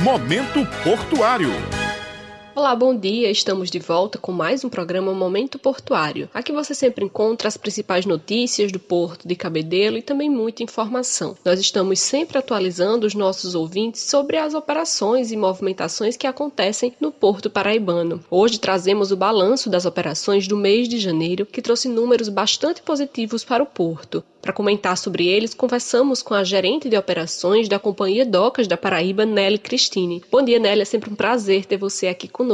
Momento Portuário. Olá, bom dia. Estamos de volta com mais um programa Momento Portuário. Aqui você sempre encontra as principais notícias do porto de Cabedelo e também muita informação. Nós estamos sempre atualizando os nossos ouvintes sobre as operações e movimentações que acontecem no porto paraibano. Hoje trazemos o balanço das operações do mês de janeiro, que trouxe números bastante positivos para o porto. Para comentar sobre eles, conversamos com a gerente de operações da Companhia Docas da Paraíba, Nelly Cristine. Bom dia, Nelly. É sempre um prazer ter você aqui conosco.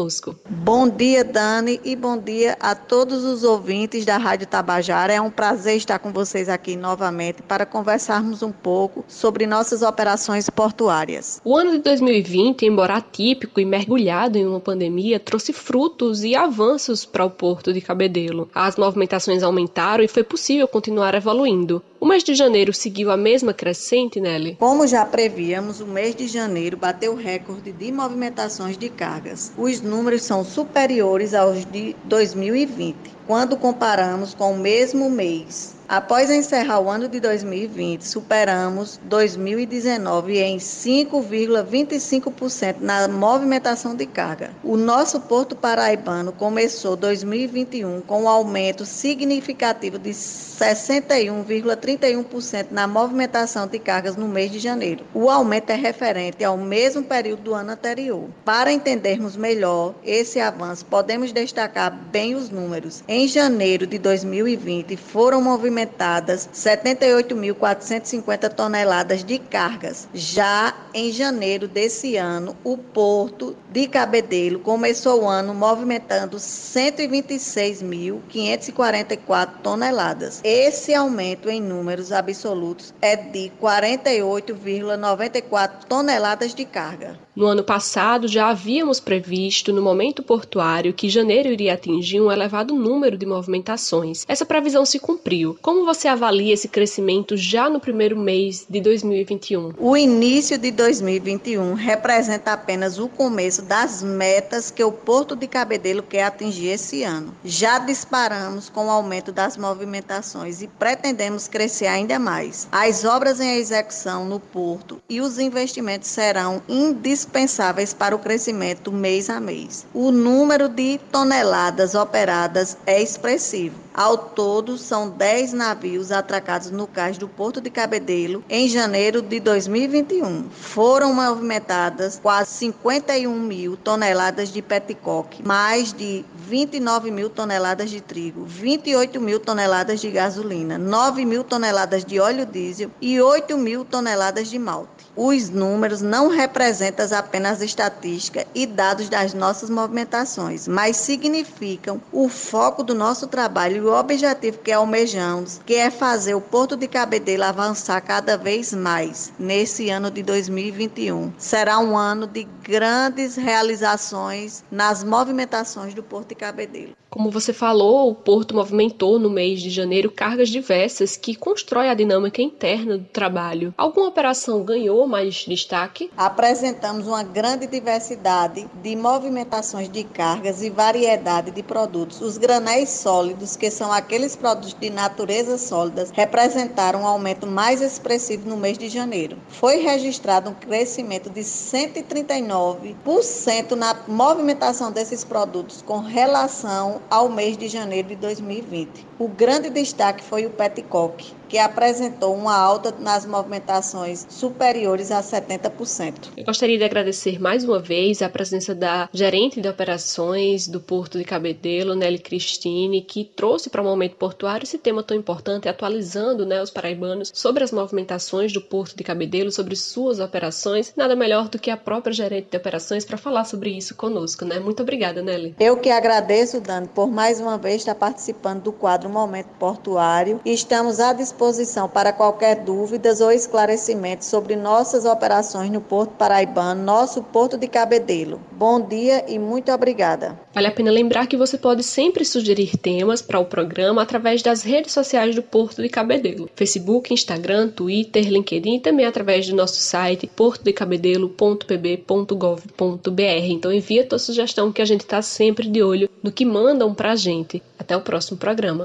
Bom dia, Dani, e bom dia a todos os ouvintes da Rádio Tabajara. É um prazer estar com vocês aqui novamente para conversarmos um pouco sobre nossas operações portuárias. O ano de 2020, embora atípico e mergulhado em uma pandemia, trouxe frutos e avanços para o porto de Cabedelo. As movimentações aumentaram e foi possível continuar evoluindo. O mês de janeiro seguiu a mesma crescente, Nelly? Como já prevíamos, o mês de janeiro bateu recorde de movimentações de cargas. Os números são superiores aos de 2020, quando comparamos com o mesmo mês Após encerrar o ano de 2020, superamos 2019 em 5,25% na movimentação de carga. O nosso Porto Paraibano começou 2021 com um aumento significativo de 61,31% na movimentação de cargas no mês de janeiro. O aumento é referente ao mesmo período do ano anterior. Para entendermos melhor esse avanço, podemos destacar bem os números. Em janeiro de 2020, foram movimentados movimentadas 78.450 toneladas de cargas. Já em janeiro desse ano, o porto de Cabedelo começou o ano movimentando 126.544 toneladas. Esse aumento em números absolutos é de 48,94 toneladas de carga. No ano passado, já havíamos previsto, no momento portuário, que janeiro iria atingir um elevado número de movimentações. Essa previsão se cumpriu. Como você avalia esse crescimento já no primeiro mês de 2021? O início de 2021 representa apenas o começo das metas que o Porto de Cabedelo quer atingir esse ano. Já disparamos com o aumento das movimentações e pretendemos crescer ainda mais. As obras em execução no porto e os investimentos serão indispensáveis indispensáveis para o crescimento mês a mês. O número de toneladas operadas é expressivo. Ao todo, são 10 navios atracados no cais do Porto de Cabedelo em janeiro de 2021. Foram movimentadas quase 51 mil toneladas de peticoque, mais de 29 mil toneladas de trigo, 28 mil toneladas de gasolina, 9 mil toneladas de óleo diesel e 8 mil toneladas de malte. Os números não representam apenas estatística e dados das nossas movimentações, mas significam o foco do nosso trabalho e o objetivo que almejamos, que é fazer o Porto de Cabedelo avançar cada vez mais nesse ano de 2021. Será um ano de grandes realizações nas movimentações do Porto de Cabedelo. Como você falou, o Porto movimentou no mês de janeiro cargas diversas que constroem a dinâmica interna do trabalho. Alguma operação ganhou mais destaque? Apresentamos uma grande diversidade de movimentações de cargas e variedade de produtos. Os granéis sólidos, que são aqueles produtos de natureza sólida, representaram um aumento mais expressivo no mês de janeiro. Foi registrado um crescimento de 139% na movimentação desses produtos com relação ao mês de janeiro de 2020. O grande destaque foi o petcock, que apresentou uma alta nas movimentações superiores a 70%. Eu gostaria de agradecer mais uma vez a presença da gerente de operações do Porto de Cabedelo, Nelly Cristine, que trouxe para o momento portuário esse tema tão importante, atualizando né, os paraibanos sobre as movimentações do Porto de Cabedelo, sobre suas operações. Nada melhor do que a própria gerente de operações para falar sobre isso conosco. Né? Muito obrigada, Nelly. Eu que agradeço, Dani, por mais uma vez estar participando do quadro Momento Portuário e estamos à disposição para qualquer dúvidas ou esclarecimentos sobre nossas operações no Porto Paraibano, nosso Porto de Cabedelo. Bom dia e muito obrigada. Vale a pena lembrar que você pode sempre sugerir temas para o programa através das redes sociais do Porto de Cabedelo: Facebook, Instagram, Twitter, LinkedIn e também através do nosso site portodecabedelo.pb.gov.br. Então envia a tua sugestão que a gente está sempre de olho no que mandam para a gente. Até o próximo programa.